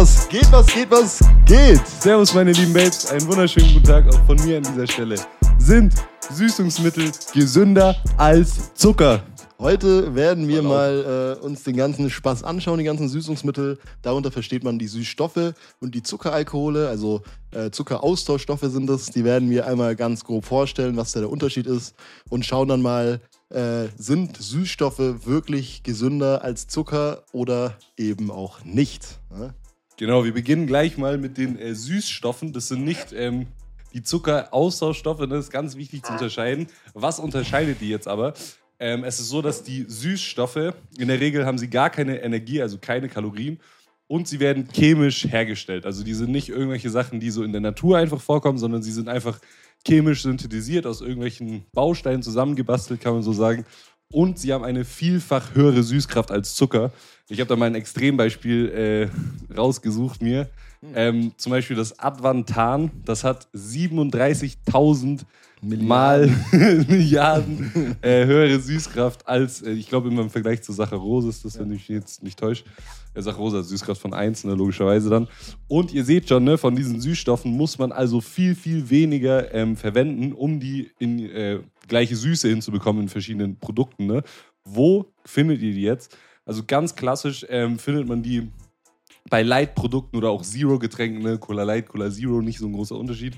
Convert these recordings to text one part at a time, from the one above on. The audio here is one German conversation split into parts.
Was geht, was geht, was geht? Servus, meine lieben Babes. Einen wunderschönen guten Tag auch von mir an dieser Stelle. Sind Süßungsmittel gesünder als Zucker? Heute werden wir mal äh, uns den ganzen Spaß anschauen, die ganzen Süßungsmittel. Darunter versteht man die Süßstoffe und die Zuckeralkohole, also äh, Zuckeraustauschstoffe sind das. Die werden wir einmal ganz grob vorstellen, was da der Unterschied ist und schauen dann mal, äh, sind Süßstoffe wirklich gesünder als Zucker oder eben auch nicht. Ne? Genau, wir beginnen gleich mal mit den äh, Süßstoffen. Das sind nicht ähm, die Zuckeraustauschstoffe, das ist ganz wichtig zu unterscheiden. Was unterscheidet die jetzt aber? Ähm, es ist so, dass die Süßstoffe, in der Regel haben sie gar keine Energie, also keine Kalorien. Und sie werden chemisch hergestellt. Also die sind nicht irgendwelche Sachen, die so in der Natur einfach vorkommen, sondern sie sind einfach chemisch synthetisiert, aus irgendwelchen Bausteinen zusammengebastelt, kann man so sagen. Und sie haben eine vielfach höhere Süßkraft als Zucker. Ich habe da mal ein Extrembeispiel äh, rausgesucht mir. Ähm, zum Beispiel das Advantan, das hat 37.000 Mal Milliarden äh, höhere Süßkraft als, äh, ich glaube, im Vergleich zu Saccharose ist das, wenn ich mich jetzt nicht täusche. Äh, Saccharose hat Süßkraft von 1, ne, logischerweise dann. Und ihr seht schon, ne, von diesen Süßstoffen muss man also viel, viel weniger ähm, verwenden, um die in äh, gleiche Süße hinzubekommen in verschiedenen Produkten. Ne? Wo findet ihr die jetzt? Also ganz klassisch ähm, findet man die bei Light-Produkten oder auch Zero-Getränken, ne? Cola Light, Cola Zero, nicht so ein großer Unterschied.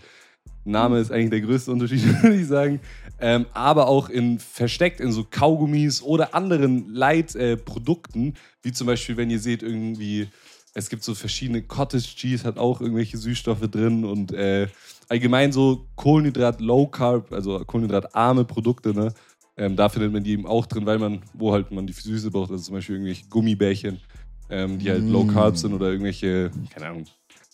Name ist eigentlich der größte Unterschied, würde ich sagen. Ähm, aber auch in versteckt in so Kaugummis oder anderen Light-Produkten, äh, wie zum Beispiel, wenn ihr seht, irgendwie, es gibt so verschiedene Cottage Cheese, hat auch irgendwelche Süßstoffe drin und äh, allgemein so Kohlenhydrat, Low Carb, also kohlenhydratarme Produkte, ne? Ähm, da findet man die eben auch drin, weil man, wo halt man die Süße braucht, also zum Beispiel irgendwelche Gummibärchen, ähm, die halt Low Carb sind oder irgendwelche, keine Ahnung,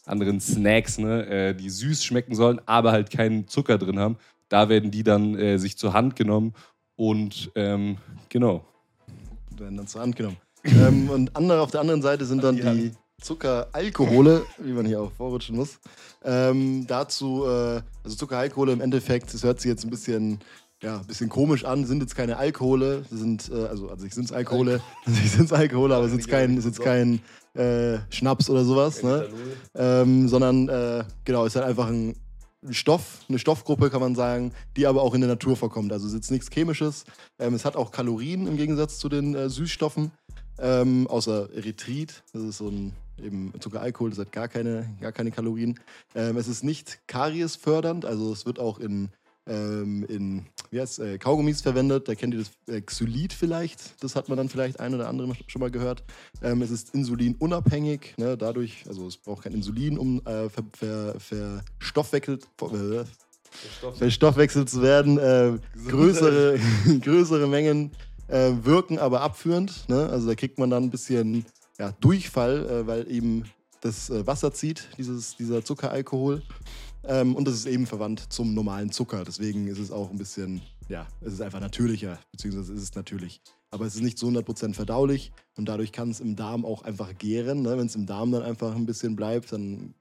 anderen Snacks, ne, äh, die süß schmecken sollen, aber halt keinen Zucker drin haben. Da werden die dann äh, sich zur Hand genommen und ähm, genau. Werden dann zur Hand genommen. ähm, und andere, auf der anderen Seite sind dann die Zuckeralkohole, wie man hier auch vorrutschen muss. Ähm, dazu, äh, also Zuckeralkohole im Endeffekt, das hört sich jetzt ein bisschen ja, ein bisschen komisch an, sind jetzt keine Alkohole, sind, äh, also an sich sind es Alkohole, an sich sind es Alkohole, aber es ist kein, ist jetzt kein äh, Schnaps oder sowas, ne? Ähm, sondern äh, genau, ist halt einfach ein Stoff, eine Stoffgruppe kann man sagen, die aber auch in der Natur vorkommt. Also es ist jetzt nichts Chemisches. Ähm, es hat auch Kalorien im Gegensatz zu den äh, Süßstoffen, ähm, außer Erythrit, das ist so ein eben Zuckeralkohol, das hat gar keine, gar keine Kalorien. Ähm, es ist nicht kariesfördernd, also es wird auch in ähm, in wie heißt, äh, Kaugummis verwendet. Da kennt ihr das äh, Xylit vielleicht. Das hat man dann vielleicht ein oder andere schon mal gehört. Ähm, es ist insulinunabhängig. Ne? Dadurch, also es braucht kein Insulin, um äh, ver, ver, verstoffwechselt, ver, verstoffwechselt zu werden. Äh, größere, größere Mengen äh, wirken aber abführend. Ne? Also da kriegt man dann ein bisschen ja, Durchfall, äh, weil eben das Wasser zieht, dieses, dieser Zuckeralkohol. Ähm, und das ist eben verwandt zum normalen Zucker. Deswegen ist es auch ein bisschen, ja, es ist einfach natürlicher, beziehungsweise ist es natürlich. Aber es ist nicht zu 100% verdaulich und dadurch kann es im Darm auch einfach gären. Ne? Wenn es im Darm dann einfach ein bisschen bleibt, dann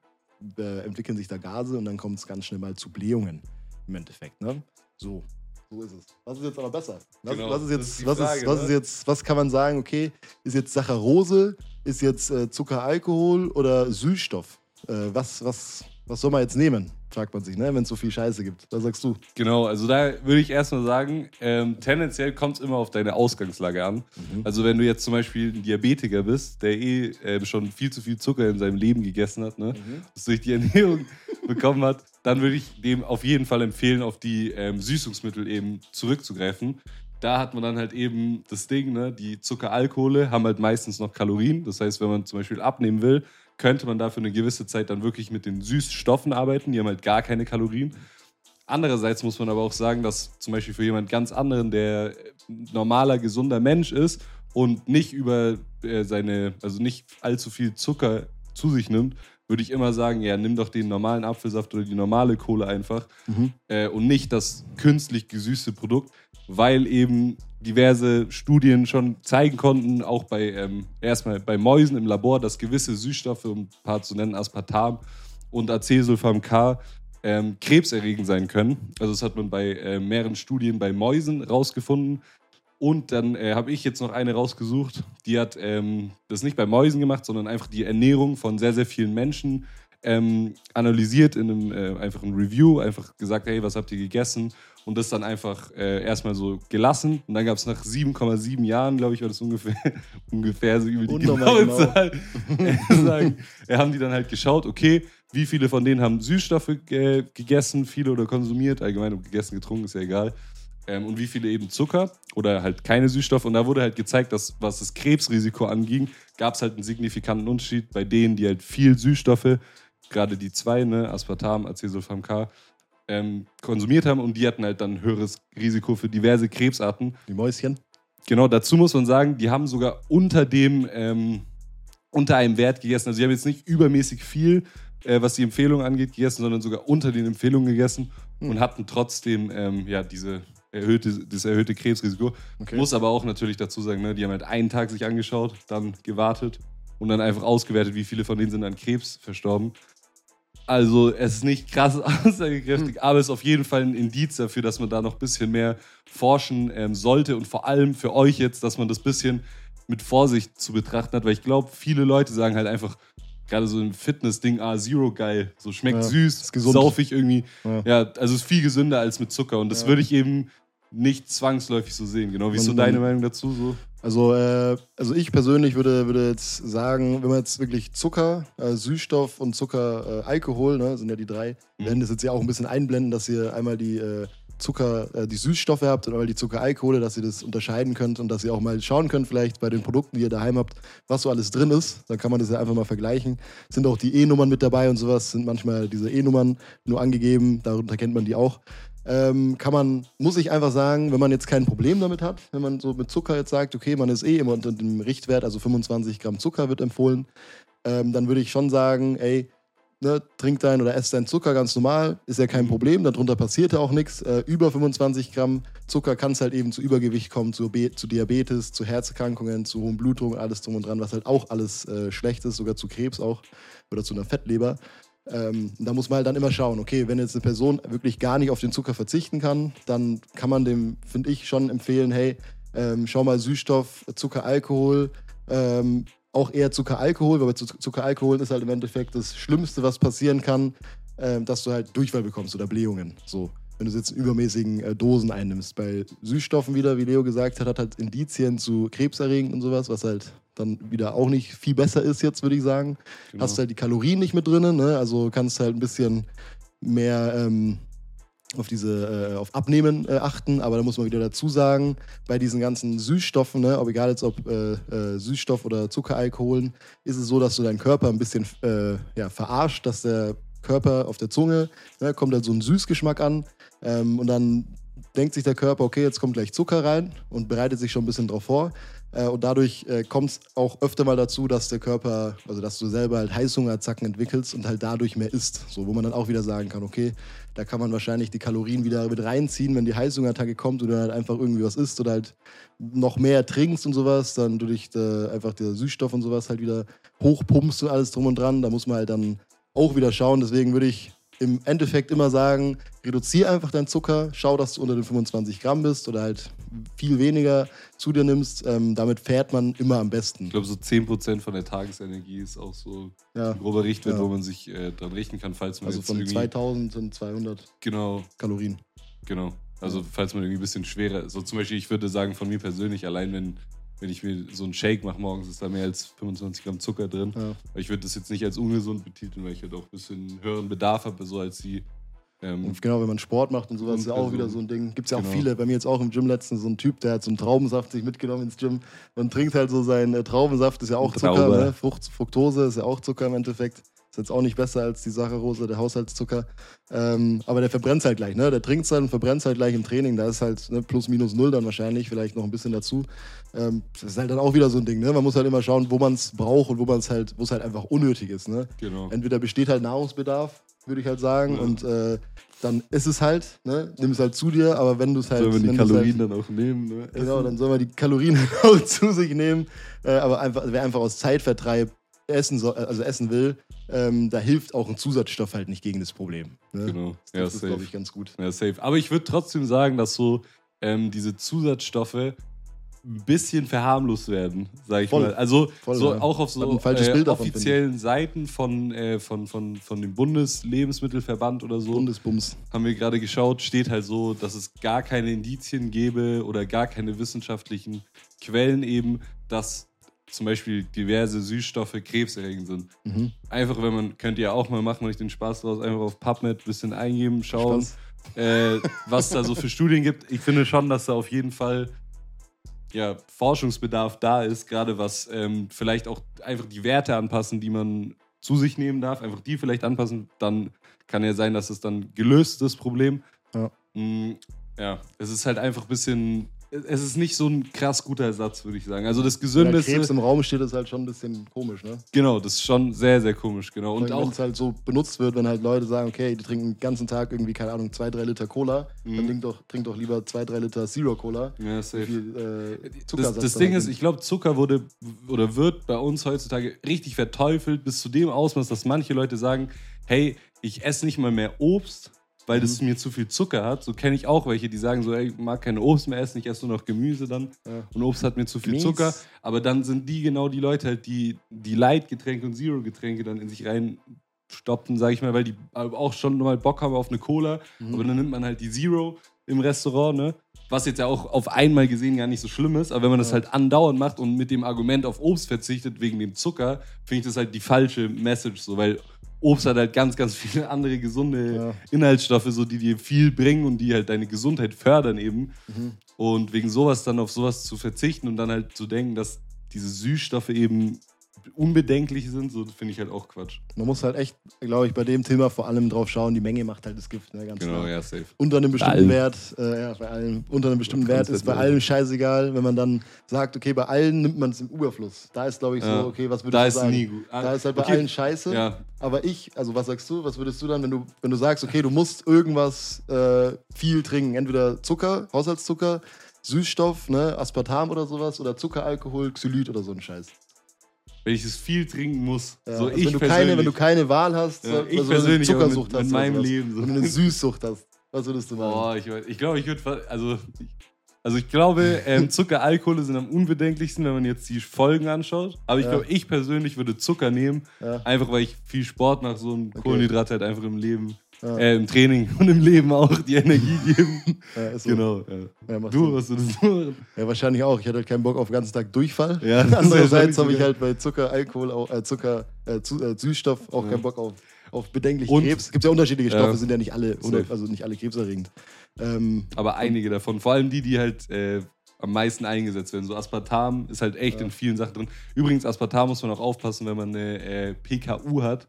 äh, entwickeln sich da Gase und dann kommt es ganz schnell mal zu Blähungen im Endeffekt. Ne? So, so ist es. Was ist jetzt aber besser? Was, genau, was ist jetzt, ist was, Frage, ist, was ne? ist jetzt, was kann man sagen, okay, ist jetzt Saccharose, ist jetzt äh, Zuckeralkohol oder Süßstoff? Äh, was, was, was soll man jetzt nehmen? Fragt man sich, ne? wenn es so viel Scheiße gibt. Was sagst du? Genau, also da würde ich erstmal sagen, ähm, tendenziell kommt es immer auf deine Ausgangslage an. Mhm. Also wenn du jetzt zum Beispiel ein Diabetiker bist, der eh äh, schon viel zu viel Zucker in seinem Leben gegessen hat, ne? Mhm. das durch die Ernährung bekommen hat, dann würde ich dem auf jeden Fall empfehlen, auf die ähm, Süßungsmittel eben zurückzugreifen da hat man dann halt eben das Ding, ne? die Zuckeralkohole haben halt meistens noch Kalorien. Das heißt, wenn man zum Beispiel abnehmen will, könnte man da für eine gewisse Zeit dann wirklich mit den Süßstoffen arbeiten. Die haben halt gar keine Kalorien. Andererseits muss man aber auch sagen, dass zum Beispiel für jemand ganz anderen, der normaler, gesunder Mensch ist und nicht über äh, seine, also nicht allzu viel Zucker zu sich nimmt, würde ich immer sagen, ja, nimm doch den normalen Apfelsaft oder die normale Kohle einfach mhm. äh, und nicht das künstlich gesüßte Produkt, weil eben diverse Studien schon zeigen konnten, auch bei ähm, erstmal bei Mäusen im Labor, dass gewisse Süßstoffe, um ein paar zu nennen, Aspartam und Acesulfam K, ähm, krebserregend sein können. Also das hat man bei äh, mehreren Studien bei Mäusen rausgefunden. Und dann äh, habe ich jetzt noch eine rausgesucht, die hat ähm, das nicht bei Mäusen gemacht, sondern einfach die Ernährung von sehr, sehr vielen Menschen ähm, analysiert in einem äh, einfachen Review, einfach gesagt, hey, was habt ihr gegessen? Und das dann einfach äh, erstmal so gelassen. Und dann gab es nach 7,7 Jahren, glaube ich, war das ungefähr, ungefähr so übel die genaue genau. Zahl. sagen, äh, haben die dann halt geschaut, okay, wie viele von denen haben Süßstoffe äh, gegessen, viele oder konsumiert, allgemein ob gegessen, getrunken, ist ja egal. Ähm, und wie viele eben Zucker oder halt keine Süßstoffe. Und da wurde halt gezeigt, dass was das Krebsrisiko anging, gab es halt einen signifikanten Unterschied bei denen, die halt viel Süßstoffe gerade die zwei, ne, Aspartam, Acesulfam K, ähm, konsumiert haben und die hatten halt dann ein höheres Risiko für diverse Krebsarten. Die Mäuschen? Genau, dazu muss man sagen, die haben sogar unter dem, ähm, unter einem Wert gegessen. Also die haben jetzt nicht übermäßig viel, äh, was die Empfehlung angeht, gegessen, sondern sogar unter den Empfehlungen gegessen mhm. und hatten trotzdem ähm, ja, diese erhöhte, das erhöhte Krebsrisiko. Okay. Muss aber auch natürlich dazu sagen, ne, die haben halt einen Tag sich angeschaut, dann gewartet und dann einfach ausgewertet, wie viele von denen sind an Krebs verstorben. Also es ist nicht krass aussagekräftig, hm. aber es ist auf jeden Fall ein Indiz dafür, dass man da noch ein bisschen mehr forschen ähm, sollte und vor allem für euch jetzt, dass man das ein bisschen mit Vorsicht zu betrachten hat, weil ich glaube, viele Leute sagen halt einfach, gerade so ein Fitness-Ding, ah, Zero geil, so schmeckt ja, süß, ist gesund. saufig irgendwie. Ja. ja. also ist viel gesünder als mit Zucker und das ja. würde ich eben nicht zwangsläufig so sehen. Genau, wie ist so deine Meinung dazu? So? Also, äh, also ich persönlich würde, würde jetzt sagen, wenn man jetzt wirklich Zucker, äh, Süßstoff und Zucker, äh, Alkohol, ne, sind ja die drei, mhm. werden das jetzt ja auch ein bisschen einblenden, dass ihr einmal die äh, Zucker, äh, die Süßstoffe habt und einmal die Zuckeralkohole, dass ihr das unterscheiden könnt und dass ihr auch mal schauen könnt, vielleicht bei den Produkten, die ihr daheim habt, was so alles drin ist. Dann kann man das ja einfach mal vergleichen. Sind auch die E-Nummern mit dabei und sowas, sind manchmal diese E-Nummern nur angegeben, darunter kennt man die auch ähm, kann man, muss ich einfach sagen, wenn man jetzt kein Problem damit hat, wenn man so mit Zucker jetzt sagt, okay, man ist eh immer unter dem Richtwert, also 25 Gramm Zucker wird empfohlen, ähm, dann würde ich schon sagen, ey, ne, trink dein oder ess dein Zucker ganz normal, ist ja kein Problem, darunter passiert ja auch nichts. Äh, über 25 Gramm Zucker kann es halt eben zu Übergewicht kommen, zu, zu, Diabetes, zu Herzerkrankungen, zu hohen Blutungen, alles drum und dran, was halt auch alles äh, schlecht ist, sogar zu Krebs auch oder zu einer Fettleber. Ähm, da muss man halt dann immer schauen, okay, wenn jetzt eine Person wirklich gar nicht auf den Zucker verzichten kann, dann kann man dem, finde ich, schon empfehlen, hey, ähm, schau mal Süßstoff, Zucker, Alkohol, ähm, auch eher Zuckeralkohol, weil bei Zuckeralkohol ist halt im Endeffekt das Schlimmste, was passieren kann, ähm, dass du halt Durchfall bekommst oder Blähungen. So, wenn du jetzt in übermäßigen äh, Dosen einnimmst. Bei Süßstoffen wieder, wie Leo gesagt hat, hat halt Indizien zu Krebserregend und sowas, was halt dann wieder auch nicht viel besser ist jetzt, würde ich sagen. Genau. Hast halt die Kalorien nicht mit drin, ne? also kannst halt ein bisschen mehr ähm, auf diese äh, auf Abnehmen äh, achten, aber da muss man wieder dazu sagen, bei diesen ganzen Süßstoffen, ne, ob egal jetzt ob äh, äh Süßstoff oder Zuckeralkoholen, ist es so, dass du deinen Körper ein bisschen äh, ja, verarscht, dass der Körper auf der Zunge ne, kommt halt so ein Süßgeschmack an ähm, und dann denkt sich der Körper, okay, jetzt kommt gleich Zucker rein und bereitet sich schon ein bisschen drauf vor. Äh, und dadurch äh, kommt es auch öfter mal dazu, dass der Körper, also dass du selber halt Heißhungerzacken entwickelst und halt dadurch mehr isst. So, wo man dann auch wieder sagen kann, okay, da kann man wahrscheinlich die Kalorien wieder mit reinziehen, wenn die Heißhungerattacke kommt oder halt einfach irgendwie was isst oder halt noch mehr trinkst und sowas, dann du dich äh, einfach der Süßstoff und sowas halt wieder hochpumpst und alles drum und dran. Da muss man halt dann auch wieder schauen. Deswegen würde ich im Endeffekt immer sagen, reduziere einfach deinen Zucker, schau, dass du unter den 25 Gramm bist oder halt viel weniger zu dir nimmst. Ähm, damit fährt man immer am besten. Ich glaube, so 10% von der Tagesenergie ist auch so ja. ein grober Richtwert, ja. wo man sich äh, dran richten kann, falls man Also von 2000 sind 200 genau. Kalorien. Genau. Also falls man irgendwie ein bisschen schwerer, so zum Beispiel, ich würde sagen, von mir persönlich, allein wenn wenn ich mir so einen Shake mache morgens, ist da mehr als 25 Gramm Zucker drin. Ja. Ich würde das jetzt nicht als ungesund betiteln, weil ich halt auch ein bisschen höheren Bedarf habe, so als die. Ähm, und genau, wenn man Sport macht und sowas, ist ja auch wieder so ein Ding. Gibt es ja auch genau. viele. Bei mir jetzt auch im Gym letztens so ein Typ, der hat so einen Traubensaft sich mitgenommen ins Gym und trinkt halt so seinen äh, Traubensaft, ist ja auch Zucker, ne? Frucht, Fructose ist ja auch Zucker im Endeffekt. Ist jetzt auch nicht besser als die Saccharose, der Haushaltszucker. Ähm, aber der verbrennt halt gleich, ne? Der trinkt es halt und verbrennt halt gleich im Training. Da ist halt ne, plus minus null dann wahrscheinlich, vielleicht noch ein bisschen dazu. Ähm, das ist halt dann auch wieder so ein Ding, ne? Man muss halt immer schauen, wo man es braucht und wo man es halt, wo es halt einfach unnötig ist, ne? Genau. Entweder besteht halt Nahrungsbedarf, würde ich halt sagen, ja. und äh, dann ist es halt, ne? Nimm es halt zu dir, aber wenn du es halt. Sollen wir die Kalorien halt, dann auch nehmen, ne? Genau, dann soll man die Kalorien auch zu sich nehmen. Äh, aber einfach, wer einfach aus Zeitvertreib essen, soll, also essen will, ähm, da hilft auch ein Zusatzstoff halt nicht gegen das Problem. Ne? Genau. Das, ja, ist, glaube ich, ganz gut. Ja, safe. Aber ich würde trotzdem sagen, dass so ähm, diese Zusatzstoffe ein bisschen verharmlost werden, sag ich Voll. mal. Also Voll, so ja. auch auf so äh, davon, offiziellen Seiten von, äh, von, von, von dem Bundeslebensmittelverband oder so Bundesbums. haben wir gerade geschaut, steht halt so, dass es gar keine Indizien gäbe oder gar keine wissenschaftlichen Quellen eben, dass zum Beispiel diverse Süßstoffe krebserregend sind. Mhm. Einfach, wenn man, könnt ihr auch mal machen, euch den Spaß draus, einfach auf PubMed ein bisschen eingeben, schauen, äh, was da so für Studien gibt. Ich finde schon, dass da auf jeden Fall ja, Forschungsbedarf da ist, gerade was ähm, vielleicht auch einfach die Werte anpassen, die man zu sich nehmen darf, einfach die vielleicht anpassen, dann kann ja sein, dass es dann gelöst ist, das Problem. Ja. Mm, ja, es ist halt einfach ein bisschen, es ist nicht so ein krass guter Ersatz, würde ich sagen. Also das Wenn da Krebs Gesündeste, im Raum steht, ist halt schon ein bisschen komisch, ne? genau, das ist schon sehr, sehr komisch, genau. Und wenn auch, es halt so benutzt wird, wenn halt Leute sagen, okay, die trinken den ganzen Tag irgendwie, keine Ahnung, zwei, drei Liter Cola, dann Mhm. trink doch, trink doch lieber zwei, drei Liter Zero Cola. ja, safe. viel äh, Das, das da Ding drin ist, ich glaube, Zucker wurde oder wird bei uns heutzutage richtig verteufelt, bis zu dem Ausmaß, dass manche Leute sagen, hey, ich esse nicht mal mehr Obst, weil das Mhm. mir zu viel Zucker hat. So kenne ich auch welche, die sagen so, ey, ich mag keine Obst mehr essen, ich esse nur noch Gemüse dann. Ja. Und Obst hat mir zu viel Mies. Zucker. Aber dann sind die genau die Leute halt, die die Light-Getränke und Zero-Getränke dann in sich reinstopfen, sage ich mal, weil die auch schon mal Bock haben auf eine Cola. Mhm. Aber dann nimmt man halt die Zero im Restaurant, ne? Was jetzt ja auch auf einmal gesehen gar nicht so schlimm ist, aber wenn man das halt andauernd macht und mit dem Argument auf Obst verzichtet wegen dem Zucker, finde ich das halt die falsche Message, so, weil Obst hat halt ganz, ganz viele andere gesunde Ja. Inhaltsstoffe, so die dir viel bringen und die halt deine Gesundheit fördern eben. Mhm. Und wegen sowas dann auf sowas zu verzichten und dann halt zu denken, dass diese Süßstoffe eben unbedenklich sind, so finde ich halt auch Quatsch. Man muss halt echt, glaube ich, bei dem Thema vor allem drauf schauen, die Menge macht halt das Gift, ne? Ganz klar. ja, safe. Unter einem bestimmten. Wert, äh, ja, bei allem, unter einem bestimmten Wert ist bei allem scheißegal, wenn man dann sagt, okay, bei allen nimmt man es im Überfluss. Da ist, glaube ich, Ja. so, okay, was würdest Da du ist sagen? nie gut. Da ist halt bei okay. allen scheiße. Ja, Aber ich, also was sagst du, was würdest du dann, wenn du, wenn du sagst, okay, du musst irgendwas äh, viel trinken, entweder Zucker, Haushaltszucker, Süßstoff, ne, Aspartam oder sowas, oder Zuckeralkohol, Xylit oder so ein Scheiß. Wenn ich es viel trinken muss. Ja, so also ich wenn, du keine, wenn du keine Wahl hast, Ja, so- ich also wenn du persönlich eine Zuckersucht mit hast, meinem oder sowas. Leben so. wenn du eine Süßsucht hast, was würdest du machen? Boah, ich, weiß- ich glaube, ich würde. Also, also ich glaube, ähm, Zucker, Alkohole sind am unbedenklichsten, wenn man jetzt die Folgen anschaut. Aber ich Ja. glaube, ich persönlich würde Zucker nehmen, einfach weil ich viel Sport mache, so ein Okay. Kohlenhydrat halt einfach im Leben, Ja. äh, im Training und im Leben auch die Energie geben. Ja, ist so. genau. Ja. Du, würdest du machen? Ja, wahrscheinlich auch. Ich hatte halt keinen Bock auf den ganzen Tag Durchfall. Das Andererseits habe ich halt bei Zucker, Alkohol, auch, äh, Zucker, äh, zu, äh, Süßstoff auch keinen Bock auf, auf bedenklichen Und- Krebs. Es gibt ja unterschiedliche. Stoffe, sind ja nicht alle, also nicht alle krebserregend. Ähm, Aber einige davon, vor allem die, die halt äh, am meisten eingesetzt werden. So Aspartam ist halt echt Ja. in vielen Sachen drin. Übrigens, Aspartam muss man auch aufpassen, wenn man eine äh, PKU hat.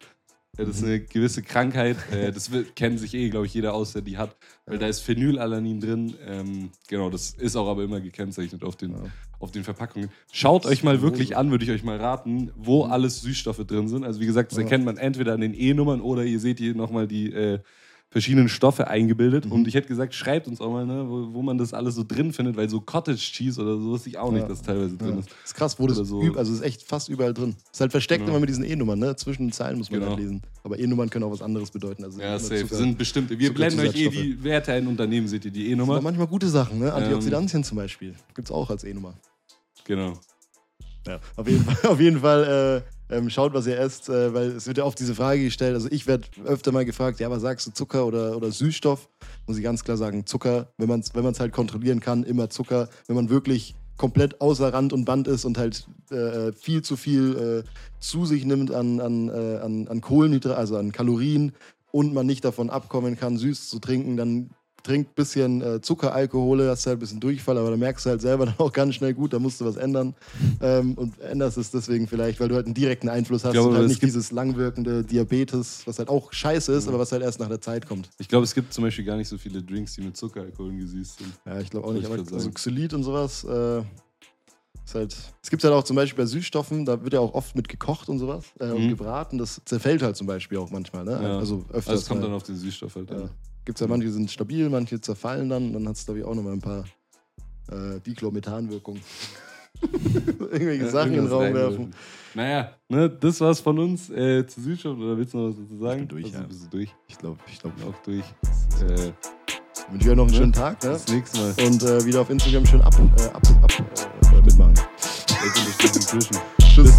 Das ist Mhm. eine gewisse Krankheit. Äh, das kennt sich eh, glaube ich, jeder aus, der die hat. Weil da ist Phenylalanin drin. Ähm, genau, das ist auch aber immer gekennzeichnet auf den, auf den Verpackungen. Schaut euch mal wirklich an, würde ich euch mal raten, wo alles Süßstoffe drin sind. Also wie gesagt, das Mhm. Erkennt man entweder an den E-Nummern oder ihr seht hier nochmal die äh, verschiedenen Stoffe eingebildet. Mhm. Und ich hätte gesagt, schreibt uns auch mal, ne, wo, wo man das alles so drin findet, weil so Cottage Cheese oder so wusste ich auch nicht, Ja. dass teilweise drin ja. ist. Ist krass, wo das so. also ist echt fast überall drin. Ist halt versteckt Genau. immer mit diesen E-Nummern, ne? Zwischen den Zeilen muss man Genau. halt lesen. Aber E-Nummern können auch was anderes bedeuten. Also Ja, safe. Zucker- sind bestimmte. Wir blenden euch eh die Werte ein Unternehmen, seht ihr die E-Nummer. manchmal gute Sachen, ne? Ähm. Antioxidantien zum Beispiel. Gibt's auch als E-Nummer. Genau. Ja, auf jeden Fall, auf jeden Fall äh, ähm, schaut, was ihr esst, äh, weil es wird ja oft diese Frage gestellt. Also ich werde öfter mal gefragt, ja, was sagst du, Zucker oder, oder Süßstoff? Muss ich ganz klar sagen, Zucker, wenn man es wenn halt kontrollieren kann, immer Zucker. Wenn man wirklich komplett außer Rand und Band ist und halt äh, viel zu viel äh, zu sich nimmt an, an, äh, an, an Kohlenhydrate, also an Kalorien und man nicht davon abkommen kann, süß zu trinken, dann trinkt ein bisschen äh, Zuckeralkohole, hast halt ein bisschen Durchfall, aber da merkst du halt selber dann auch ganz schnell gut, da musst du was ändern. Ähm, und änderst es deswegen vielleicht, weil du halt einen direkten Einfluss hast glaube, und halt nicht dieses langwirkende Diabetes, was halt auch scheiße ist, aber was halt erst nach der Zeit kommt. Ich glaube, es gibt zum Beispiel gar nicht so viele Drinks, die mit Zuckeralkoholen gesüßt sind. Ja, ich glaube auch nicht, ich aber grad also. Xylit und sowas, äh, ist halt, es gibt halt auch zum Beispiel bei Süßstoffen, da wird ja auch oft mit gekocht und sowas äh, und Mhm. gebraten, das zerfällt halt zum Beispiel auch manchmal, ne? Ja. Also öfters. Also es kommt mal. dann auf den Süßstoff halt Ja. Gibt es ja manche, die sind stabil, manche zerfallen dann. Und dann hat es, glaube ich, auch nochmal ein paar äh, Dichlormethanwirkungen. Irgendwelche Ja, Sachen in den Raum werfen. Naja, ne, das war's von uns äh, zu Süßstoff. Oder willst du noch was dazu sagen? Ich bin durch, Also, ja. Bist du durch? Ich glaube, ich glaube auch durch. Das, äh, wünsche ich euch noch einen schönen Tag. Ne? Bis nächstes Mal. Und äh, wieder auf Instagram schön ab, äh, ab, ab äh, mitmachen. Tschüss.